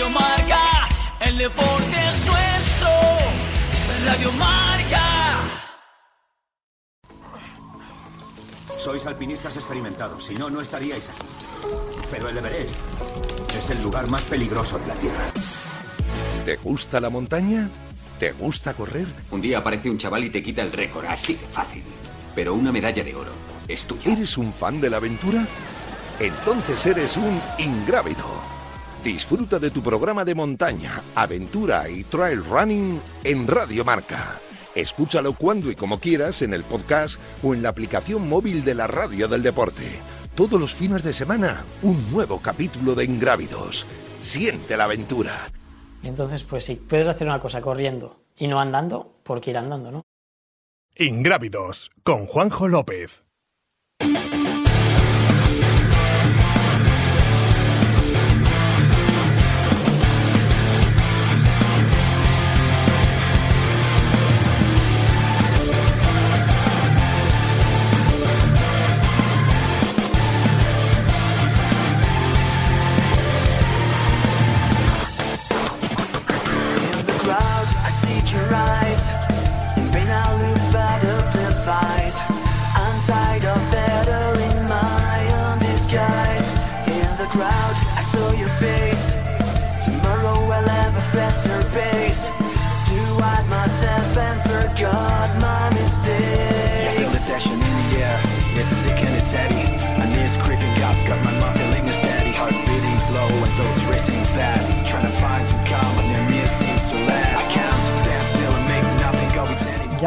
Radio Marca, el deporte es nuestro. Radio Marca. Sois alpinistas experimentados, si no, no estaríais aquí. Pero el Everest es el lugar más peligroso de la Tierra. ¿Te gusta la montaña? ¿Te gusta correr? Un día aparece un chaval y te quita el récord, así de fácil. Pero una medalla de oro es tuya. ¿Eres un fan de la aventura? Entonces eres un ingrávido. Disfruta de tu programa de montaña, aventura y trail running en Radio Marca. Escúchalo cuando y como quieras en el podcast o en la aplicación móvil de la radio del deporte. Todos los fines de semana, un nuevo capítulo de Ingrávidos. Siente la aventura. Entonces, pues si puedes hacer una cosa corriendo y no andando, ¿por qué ir andando, no? Ingrávidos con Juanjo López.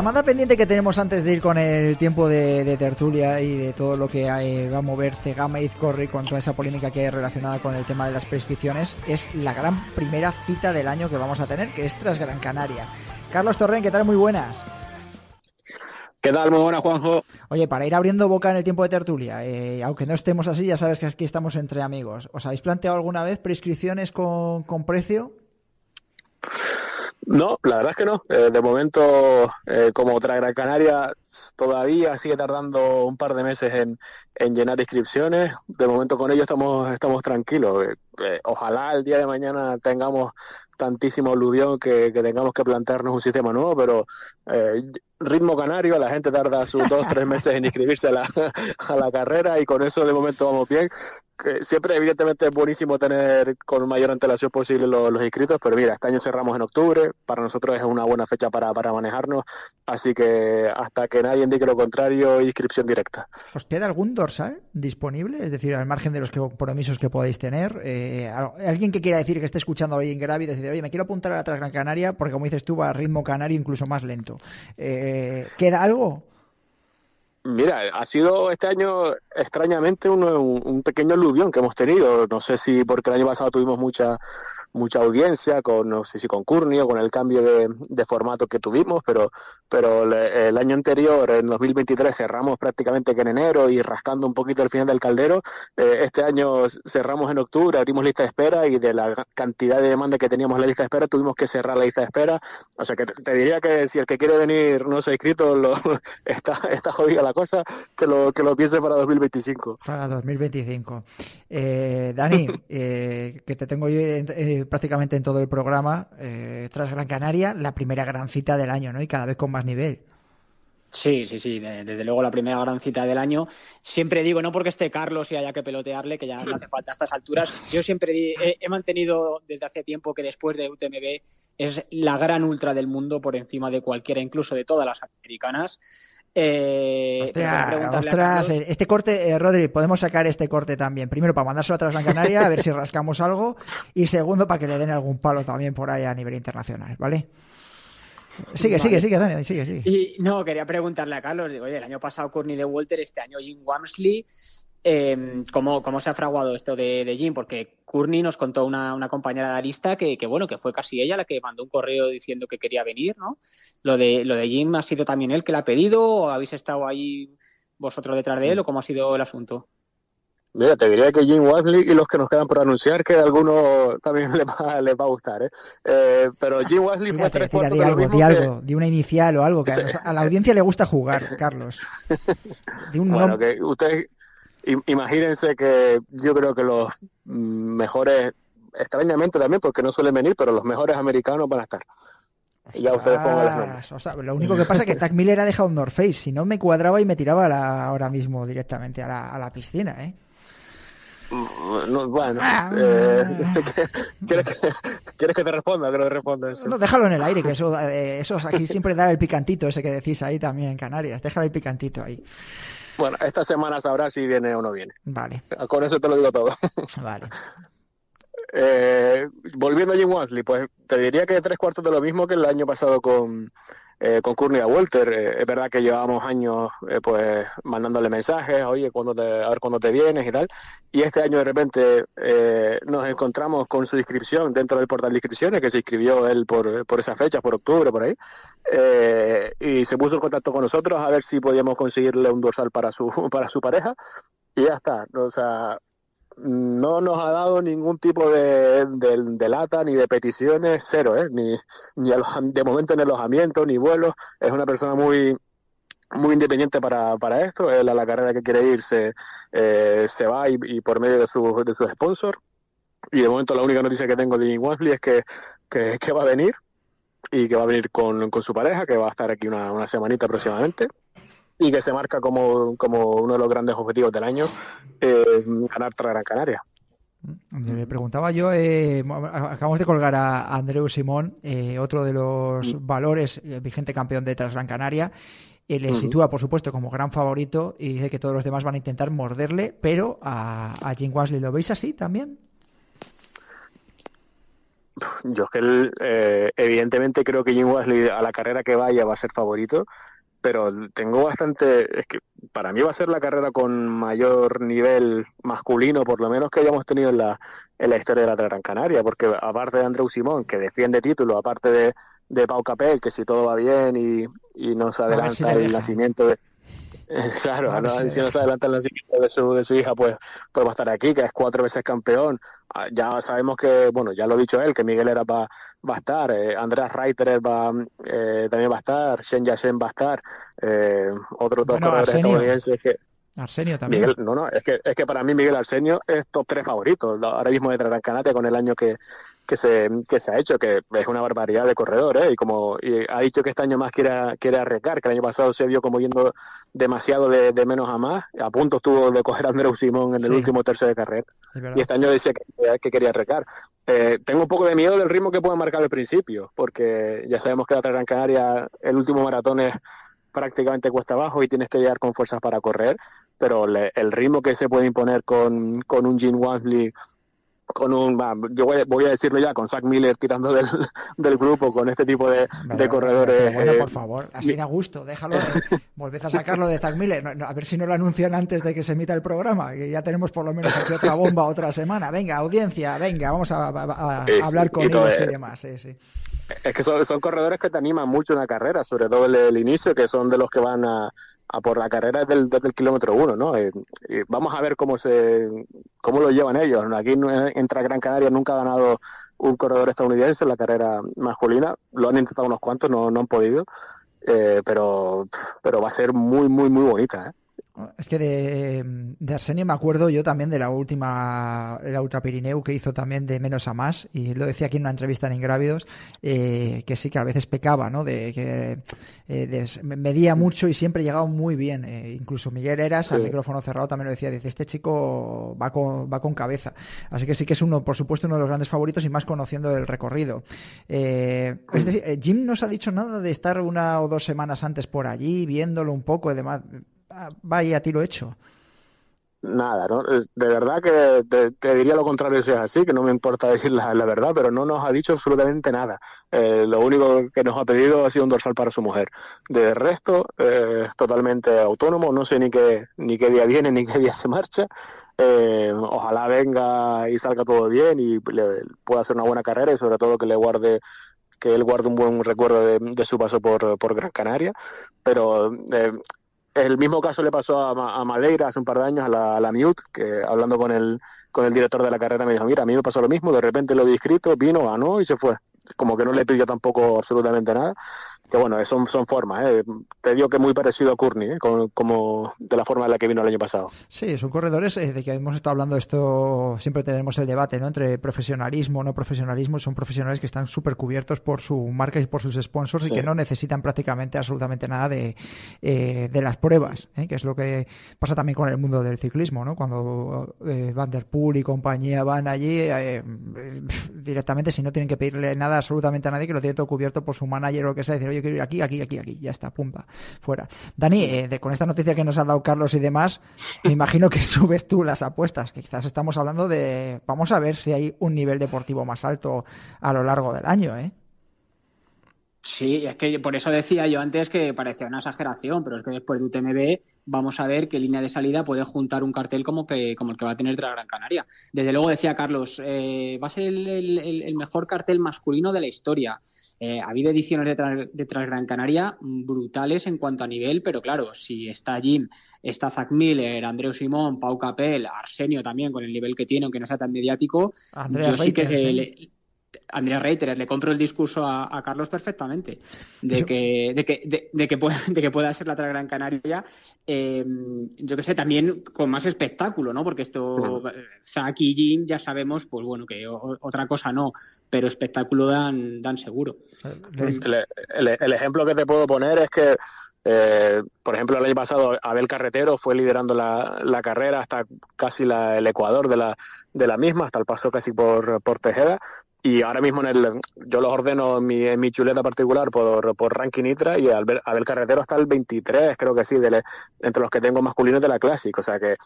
Pretending. Llamada pendiente que tenemos antes de ir con el tiempo de, de tertulia y de todo lo que eh, va a mover Cegama y Izcorri con toda esa polémica que hay relacionada con el tema de las prescripciones es la gran primera cita del año que vamos a tener, que es tras Gran Canaria. Carlos Torren, ¿qué tal? Muy buenas. ¿Qué tal? Muy buena, Juanjo. Oye, para ir abriendo boca en el tiempo de tertulia, eh, aunque no estemos así, ya sabes que aquí estamos entre amigos. ¿Os habéis planteado alguna vez prescripciones con, con precio? No, la verdad es que no. Eh, de momento, eh, como otra Gran Canaria, todavía sigue tardando un par de meses en, en llenar inscripciones. De momento con ello estamos, estamos tranquilos. Eh, ojalá el día de mañana tengamos tantísimo aluvión que, tengamos que plantearnos un sistema nuevo, pero eh, ritmo canario, la gente tarda sus dos tres meses en inscribirse a la, a la carrera y con eso de momento vamos bien. Que siempre, evidentemente, es buenísimo tener con mayor antelación posible los, inscritos, pero mira, este año cerramos en octubre, para nosotros es una buena fecha para, para manejarnos, así que hasta que nadie indique lo contrario, inscripción directa. ¿Os queda algún dorsal disponible? Es decir, al margen de los compromisos que podáis tener. eh, al- alguien que quiera decir que esté escuchando hoy en Grávido decir, oye, me quiero apuntar a la Transgran Canaria porque, como dices tú, va a ritmo canario incluso más lento. Eh, ¿Queda algo? Mira, ha sido este año extrañamente un- un pequeño aluvión que hemos tenido. No sé si porque el año pasado tuvimos mucha mucha audiencia, con no sé si con Courtney o con el cambio de, de formato que tuvimos, pero pero le- el año anterior, en 2023, cerramos prácticamente que en enero y rascando un poquito el final del caldero. Eh, este año cerramos en octubre, abrimos lista de espera y de la cantidad de demanda que teníamos en la lista de espera tuvimos que cerrar la lista de espera. O sea que te, diría que si el que quiere venir no se ha inscrito, lo, está, está jodida la cosa, que lo, que lo piense para 2025. Para 2025. Eh, Dani, eh, que te tengo yo eh, prácticamente en todo el programa, eh, tras Gran Canaria, la primera gran cita del año, ¿no? Y cada vez con más nivel. Sí, sí, sí, de- desde luego la primera gran cita del año. Siempre digo, no porque esté Carlos y haya que pelotearle, que ya no hace falta a estas alturas. Yo siempre he mantenido desde hace tiempo que después de UTMB es la gran ultra del mundo por encima de cualquiera, incluso de todas las americanas. Eh, Ostras, ostras, este corte, eh, Rodri, podemos sacar este corte también. Primero, para mandárselo a Canaria, a ver si rascamos algo. Y segundo, para que le den algún palo también por ahí a nivel internacional, ¿vale? Sigue, Vale. sigue, sigue, Dani, sigue, sigue. Y no, quería preguntarle a Carlos, digo, oye, el año pasado Courtney de Walter, este año Jim Wamsley, eh, ¿cómo, ¿cómo se ha fraguado esto de, de Jim? Porque Courtney nos contó una, una compañera de Arista que, que, bueno, que fue casi ella la que mandó un correo diciendo que quería venir, ¿no? Lo de, lo de Jim ha sido también él que la ha pedido, o habéis estado ahí vosotros detrás de él, o cómo ha sido el asunto? Mira, te diría que Jim Wesley y los que nos quedan por anunciar, que a alguno también les va, les va a gustar, ¿eh? Eh, pero Jim Wesley fue tres tira, cuartos di de lo algo, mismo di que- algo, di una inicial o algo. Que a, Sí. nos- a la audiencia le gusta jugar, Carlos. Di un Bueno, que ustedes im- imagínense que yo creo que los mejores extrañamente también, porque no suelen venir, pero los mejores americanos van a estar. Y ya ustedes pongan los nombres. O sea, lo único que pasa es que Tack Miller ha dejado un North Face. Si no, me cuadraba y me tiraba la- ahora mismo directamente a la, a la piscina, ¿eh? Mm, no, bueno, Ah. eh, ¿quieres, que, ¿quieres que te responda? Que no te responda eso. No, déjalo en el aire, que eso, eh, eso aquí siempre da el picantito ese que decís ahí también en Canarias. Déjalo el picantito ahí. Bueno, esta semana sabrás si viene o no viene. Vale, Con eso te lo digo todo. vale. Eh, volviendo a Jim Wansley, pues te diría que tres cuartos de lo mismo que el año pasado con, eh, con Courtney Walter. Eh, es verdad que llevábamos años eh, pues mandándole mensajes, oye, cuando te, a ver cuándo te vienes y tal. Y este año de repente eh, nos encontramos con su inscripción dentro del portal de inscripciones, que se inscribió él por, por esa fecha, por octubre, por ahí. Eh, y se puso en contacto con nosotros a ver si podíamos conseguirle un dorsal para su, para su pareja. Y ya está. O sea, no nos ha dado ningún tipo de, lata ni de peticiones, cero, ¿eh? ni, ni de momento en alojamiento, ni vuelos. Es una persona muy muy independiente para, para esto. Él a la carrera que quiere ir se, eh, se va y, por medio de su, de su sponsor. Y de momento la única noticia que tengo de Jim Wansley es que, que, que va a venir y que va a venir con, con su pareja, que va a estar aquí una, una semanita aproximadamente y que se marca como, como uno de los grandes objetivos del año, eh, ganar para Gran Canaria. Me preguntaba yo, eh, acabamos de colgar a Andreu Simón, eh, otro de los valores, eh, vigente campeón de Transgran Canaria. Eh, le sitúa, por supuesto, como gran favorito y dice que todos los demás van a intentar morderle, pero a, a Jim Wansley, ¿lo veis así también? Yo es que él, eh, evidentemente creo que Jim Wesley a la carrera que vaya va a ser favorito, pero tengo bastante, es que para mí va a ser la carrera con mayor nivel masculino, por lo menos que hayamos tenido en la, en la historia de la Gran Canaria, porque aparte de Andreu Simón, que defiende título, aparte de, de Pau Capel, que si todo va bien y, y nos si adelanta el nacimiento de... Claro, A ver ¿no? si nos deja. adelanta el nacimiento de su, de su hija, pues, pues va a estar aquí, que es cuatro veces campeón. Ah, Ya sabemos que, bueno, ya lo ha dicho él, que Miguel era va, va a estar, eh, Andreas Reiterer va, eh, también va a estar, Shen Yashen va a estar, eh, otros dos Bueno, corredores estadounidenses que, Arsenio también. Miguel, no, no, es que, es que para mí Miguel Arsenio es top 3 favorito, ahora mismo de Gran Canaria con el año que, que, se, que se ha hecho, que es una barbaridad de corredor, ¿eh? y como y ha dicho que este año más quiere, quiere arriesgar, que el año pasado se vio como yendo demasiado de, de menos a más, a punto estuvo de coger a Andreu Simón en el Sí. último tercio de carrera, y este año decía que, que quería arriesgar. Eh, tengo un poco de miedo del ritmo que puede marcar al principio, porque ya sabemos que la Gran Canaria, el último maratón es prácticamente cuesta abajo y tienes que llegar con fuerzas para correr, pero le- el ritmo que se puede imponer con, con un Gene Wansley, con un, yo voy, a- decirlo ya, con Zach Miller tirando del, del grupo, con este tipo de, Pero, de corredores. bueno, eh, por favor, así da gusto, déjalo. Volved a sacarlo de Zack Miller. No, no, a ver si no lo anuncian antes de que se emita el programa, que ya tenemos por lo menos aquí otra bomba otra semana. Venga, audiencia, venga, vamos a, a- a Sí, sí, hablar con y ellos y es- demás. Sí, sí. Es que son, son corredores que te animan mucho en la carrera, sobre todo el, el inicio, que son de los que van a, a por la carrera desde desde el kilómetro uno, ¿no? Eh, y vamos a ver cómo se cómo lo llevan ellos. Aquí no- entra Gran Canaria nunca ha ganado un corredor estadounidense en la carrera masculina. Lo han intentado unos cuantos, no, no han podido. Eh, pero pero va a ser muy, muy, muy bonita, ¿eh? Es que de, de Arsenio me acuerdo yo también de la última, la Ultra Pirineu que hizo también de menos a más, y lo decía aquí en una entrevista en Ingrávidos, eh, que sí que a veces pecaba, ¿no? De que eh, medía mucho y siempre llegaba muy bien. eh, incluso Miguel Eras, al micrófono cerrado, también lo decía, dice, este chico va con, va con cabeza. Así que sí que es uno, por supuesto, uno de los grandes favoritos y más conociendo el recorrido. Eh, es decir, eh, Jim nos ha dicho nada de estar una o dos semanas antes por allí, viéndolo un poco y demás. Ah, Vaya, a tiro hecho. Nada, ¿no? De verdad que te, diría lo contrario si es así, que no me importa decir la, verdad, pero no nos ha dicho absolutamente nada. Eh, lo único que nos ha pedido ha sido un dorsal para su mujer. De resto, eh, es totalmente autónomo, no sé ni qué, ni qué día viene ni qué día se marcha. Eh, ojalá venga y salga todo bien y le, pueda hacer una buena carrera y sobre todo que le guarde que él guarde un buen recuerdo de, su paso por, por Gran Canaria, pero el mismo caso le pasó a, a Madeira hace un par de años, a la, a que hablando con el, con el director de la carrera me dijo, mira, a mí me pasó lo mismo, de repente lo vi escrito, vino, ganó y se fue. Como que no le pidió tampoco absolutamente nada. que bueno, son, son formas. ¿eh? Te digo que muy parecido a Courtney, ¿eh? como, como de la forma en la que vino el año pasado. Sí, son corredores eh, de que hemos estado hablando esto, siempre tenemos el debate ¿no? entre profesionalismo, no profesionalismo, son profesionales que están súper cubiertos por su marca y por sus sponsors y que no necesitan prácticamente absolutamente nada de, eh, de las pruebas, que es lo que pasa también con el mundo del ciclismo, ¿no? cuando Van der Poel y compañía van allí directamente si no tienen que pedirle nada absolutamente a nadie, que lo tiene todo cubierto por su manager o lo que sea, decir, oye, quiero ir aquí, aquí, aquí, aquí, ya está, pumba, fuera. Dani, eh, de- con esta noticia que nos ha dado Carlos y demás, me imagino que subes tú las apuestas, que quizás estamos hablando de, vamos a ver si hay un nivel deportivo más alto a lo largo del año, ¿eh? Sí, es que por eso decía yo antes que parecía una exageración, pero es que después de UTMB vamos a ver qué línea de salida puede juntar un cartel como que como el que va a tener la Gran Canaria. Desde luego decía Carlos, eh, va a ser el, el- el- el mejor cartel masculino de la historia. Eh, ha habido ediciones de, Tras- de Tras Gran Canaria brutales en cuanto a nivel, pero claro, si está Jim, está Zach Miller, Andreu Simón, Pau Capel, Arsenio también con el nivel que tiene, aunque no sea tan mediático, Andrea yo sí que Reiters, se le- Andrea Reiterer, le compro el discurso a, a Carlos perfectamente de que, de que, de, de que pueda, de que pueda ser la Gran Canaria, eh, yo que sé, también con más espectáculo, ¿no? Porque esto, Zach y Jim ya sabemos, pues bueno, que o- otra cosa no, pero espectáculo dan, dan seguro. El, el- el ejemplo que te puedo poner es que, eh, por ejemplo, el año pasado Abel Carretero fue liderando la, la carrera hasta casi la- el ecuador de la, de la misma, hasta el paso casi por, por Tejeda. Y ahora mismo en el, yo los ordeno en mi, en mi chuleta particular por, por ranking Nitra y Abel, Abel Carretero está el 23, creo que sí, de entre los que tengo masculinos de la Classic. O sea que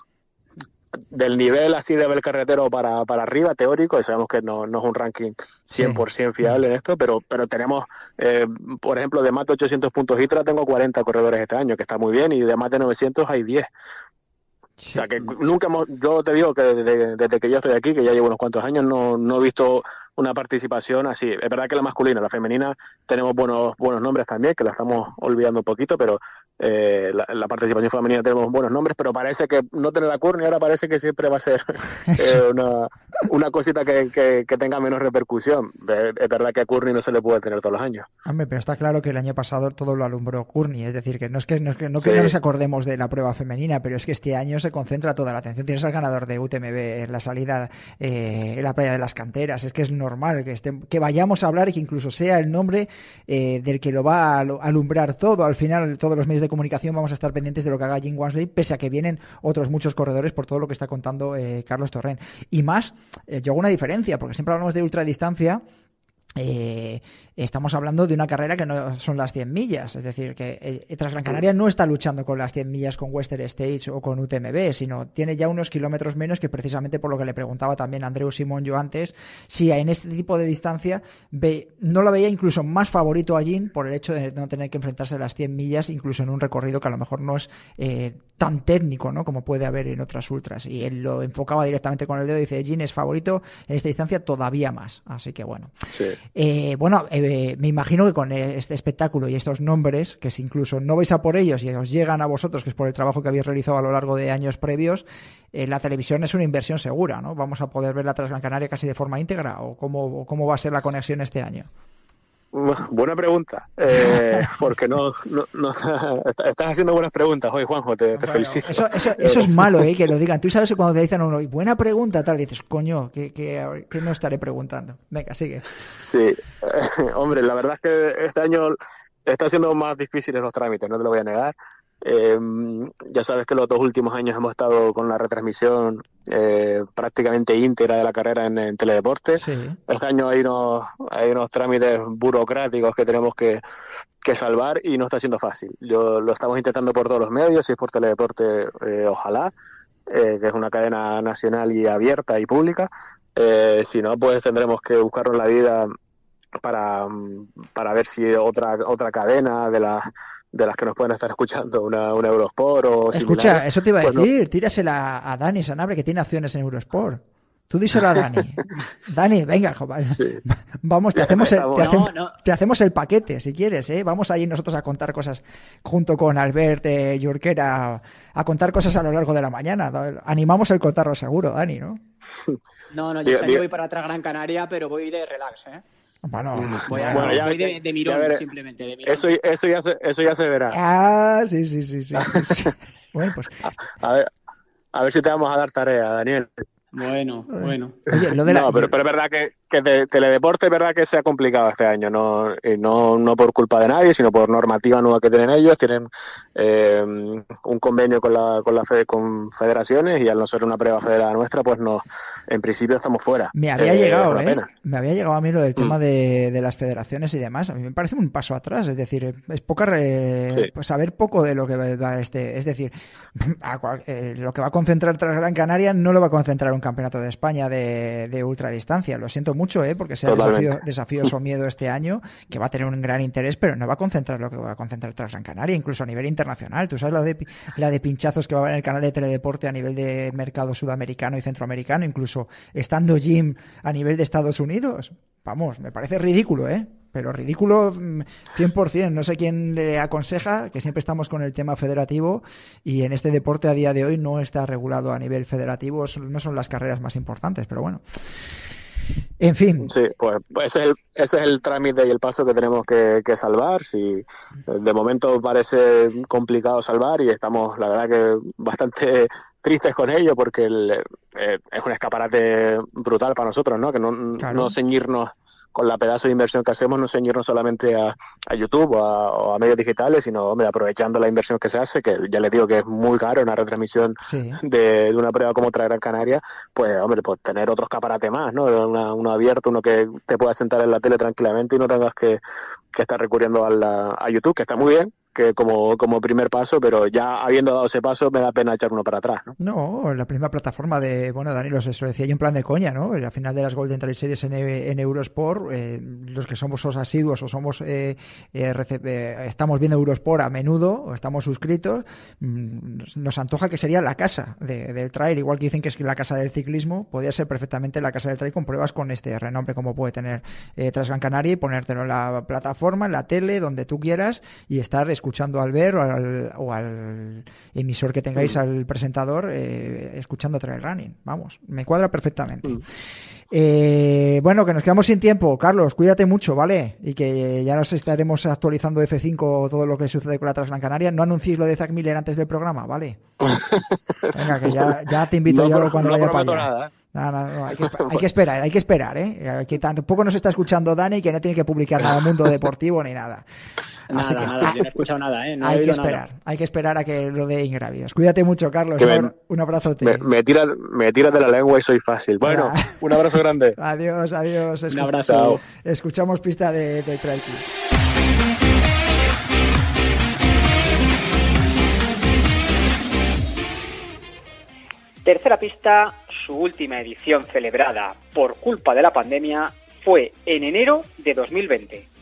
del nivel así de Abel Carretero para, para arriba, teórico, y sabemos que no, no es un ranking 100% fiable en esto, pero, pero tenemos, eh, por ejemplo, de más de 800 puntos ITRA tengo 40 corredores este año, que está muy bien, y de más de 900 hay 10. O sea que nunca hemos, yo te digo que desde, desde que yo estoy aquí, que ya llevo unos cuantos años, no, no he visto una participación así. Es verdad que la masculina, la femenina, tenemos buenos, buenos nombres también, que la estamos olvidando un poquito, pero eh, la, la participación femenina tenemos buenos nombres, pero parece que no tener la Courtney ahora parece que siempre va a ser eh, una, una cosita que, que, que tenga menos repercusión. Es verdad que a Courtney no se le puede tener todos los años. Hombre, pero está claro que el año pasado todo lo alumbró Courtney, es decir, que no es que no, es que, no, que Sí. no nos acordemos de la prueba femenina, pero es que este año se concentra toda la atención. Tienes al ganador de UTMB en la salida eh, en la playa de las canteras, es que es normal que, esté- que vayamos a hablar y que incluso sea el nombre eh, del que lo va a alu- alumbrar todo. Al final, todos los medios de comunicación vamos a estar pendientes de lo que haga Jim Wansley, pese a que vienen otros muchos corredores por todo lo que está contando eh, Carlos Torren. Y más, eh, yo una diferencia, porque siempre hablamos de ultradistancia. Eh, estamos hablando de una carrera que no son las 100 millas, es decir, que eh, Tras Gran Canaria no está luchando con las 100 millas con Western States o con UTMB, sino tiene ya unos kilómetros menos que precisamente por lo que le preguntaba también a Andreu Simón yo antes, si en este tipo de distancia ve, no lo veía incluso más favorito a Jin por el hecho de no tener que enfrentarse a las 100 millas, incluso en un recorrido que a lo mejor no es eh, tan técnico ¿no? como puede haber en otras ultras. Y él lo enfocaba directamente con el dedo y dice, Jin es favorito en esta distancia todavía más. Así que bueno. Sí. Eh, bueno, eh, me imagino que con este espectáculo y estos nombres, que si incluso no vais a por ellos y os llegan a vosotros, que es por el trabajo que habéis realizado a lo largo de años previos, eh, la televisión es una inversión segura, ¿no? Vamos a poder ver la Transgran Canaria casi de forma íntegra, o cómo, cómo va a ser la conexión este año. Buena pregunta, eh, porque no, no, no- estás haciendo buenas preguntas hoy, Juanjo, te, te felicito. Eso, eso, eso es malo, ¿eh? Que lo digan. Tú sabes que cuando te dicen a uno, "Y buena pregunta, tal, dices, coño, que, que, que no estaré preguntando. Venga, sigue. Sí, hombre, la verdad es que este año está siendo más difíciles los trámites, no te lo voy a negar. Eh, ya sabes que los dos últimos años hemos estado con la retransmisión eh, prácticamente íntegra de la carrera en, en Teledeporte. Sí. Este año hay unos, hay unos trámites burocráticos que tenemos que, que salvar y no está siendo fácil. Yo lo estamos intentando por todos los medios, si es por Teledeporte, eh, ojalá, eh, que es una cadena nacional y abierta y pública. Eh, si no, pues tendremos que buscarnos la vida para, para ver si otra otra cadena de las de las que nos pueden estar escuchando, una, una Eurosport o Escucha, eso te iba a pues no- decir, tírasela a Dani Sanabre, que tiene acciones en Eurosport. Tú díselo a Dani. Dani, venga, jo, va- vamos, te hacemos, el, te, No, hacemos, no. te hacemos el paquete, si quieres, ¿eh? Vamos allí nosotros a contar cosas junto con Albert eh, Yurquera, a contar cosas a lo largo de la mañana. Animamos el cotarro seguro, Dani, ¿no? No, no, yo Diga- diga- año voy para atrás Gran Canaria, pero voy de relax, ¿eh? Bueno, Voy a- Bueno, ya- voy de, de mirón, ya veré. simplemente. De mirón. Eso, eso, ya se, eso ya se verá. Ah, sí, sí, sí, sí. sí. bueno, pues, A ver, a ver si te vamos a dar tarea, Daniel. Bueno, bueno. oye, lo de la... No, pero, pero es verdad que, que de teledeporte es verdad que se ha complicado este año, no, y no, no por culpa de nadie, sino por normativa nueva que tienen ellos. Tienen eh, un convenio con la, con la fe- con federaciones y al no ser una prueba federada nuestra, pues no, en principio estamos fuera. Me había Eh, llegado, ¿eh? Me había llegado a mí lo del tema Mm. de, de las federaciones y demás. A mí me parece un paso atrás. Es decir, es poca re- Sí. pues saber poco de lo que va este. Es decir, a cual- eh, lo que va a concentrar tras Gran Canaria no lo va a concentrar un campeonato de España de, de ultradistancia. Lo siento mucho, ¿eh? Porque sea desafío, desafío Somiedo este año, que va a tener un gran interés, pero no va a concentrar lo que va a concentrar tras Gran Canaria, incluso a nivel internacional. Tú sabes la de, la de pinchazos que va a haber en el canal de teledeporte a nivel de mercado sudamericano y centroamericano, incluso estando Jim a nivel de Estados Unidos. Vamos, me parece ridículo, ¿eh? Pero ridículo mm, 100%. No sé quién le aconseja, que siempre estamos con el tema federativo y en este deporte a día de hoy no está regulado a nivel federativo, no son las carreras más importantes, pero bueno. En fin, Sí, pues, pues ese, es el, ese es el trámite y el paso que tenemos que, que salvar. Si de momento parece complicado salvar y estamos, la verdad, que bastante tristes con ello porque el, eh, es un escaparate brutal para nosotros, ¿no? Que no, Claro. no ceñirnos con la pedazo de inversión que hacemos, no ceñirnos solamente a, a YouTube o a, o a medios digitales, sino, hombre, aprovechando la inversión que se hace, que ya les digo que es muy caro una retransmisión sí. de, de una prueba como otra Gran Canaria, pues hombre, pues tener otro escaparate más, ¿no? Una- uno abierto, uno que te pueda sentar en la tele tranquilamente y no tengas que, que estar recurriendo a, la- a YouTube, que está muy bien, que como, como primer paso, pero ya habiendo dado ese paso me da pena echar uno para atrás, ¿no? No, la primera plataforma de, bueno, Danilo, eso decía yo en plan de coña, ¿no? Al final de las Golden Trail Series en, en Eurosport, eh, los que somos os asiduos o somos, eh, eh, eh, estamos viendo Eurosport a menudo, o estamos suscritos, mm, nos- nos antoja que sería la casa de- del trail, igual que dicen que es la casa del ciclismo, podría ser perfectamente la casa del trail con pruebas con este renombre como puede tener eh, Transgran Canaria y ponértelo en la plataforma, en la tele, donde tú quieras y estar escuchando al ver o al, o al emisor que tengáis al presentador eh, escuchando Trail Running. Vamos, me cuadra perfectamente. Eh, bueno, que nos quedamos sin tiempo. Carlos, cuídate mucho, ¿vale? Y que ya nos estaremos actualizando F5 todo lo que sucede con la Transgran Canaria. No anunciéis lo de Zack Miller antes del programa, ¿vale? Venga, que ya, ya te invito no, yo pro- cuando no vaya para allá. nada, ¿eh? No, no, no, hay que, hay que esperar, hay que esperar, ¿eh? Que tampoco nos está escuchando Dani, que no tiene que publicar nada Mundo Deportivo ni nada. Así Nada, que nada, yo no he escuchado nada, ¿eh? No hay que nada. esperar, hay que esperar a que lo de Ingrávidos. Cuídate mucho, Carlos. Un, me- abra- un abrazote. Me, me tiras me tiras de la lengua y soy fácil. Bueno, Ya. un abrazo grande. Adiós, adiós. Un abrazo. Escuchamos pista de, de Trail Tercera pista, su última edición celebrada por culpa de la pandemia fue en enero de 2020.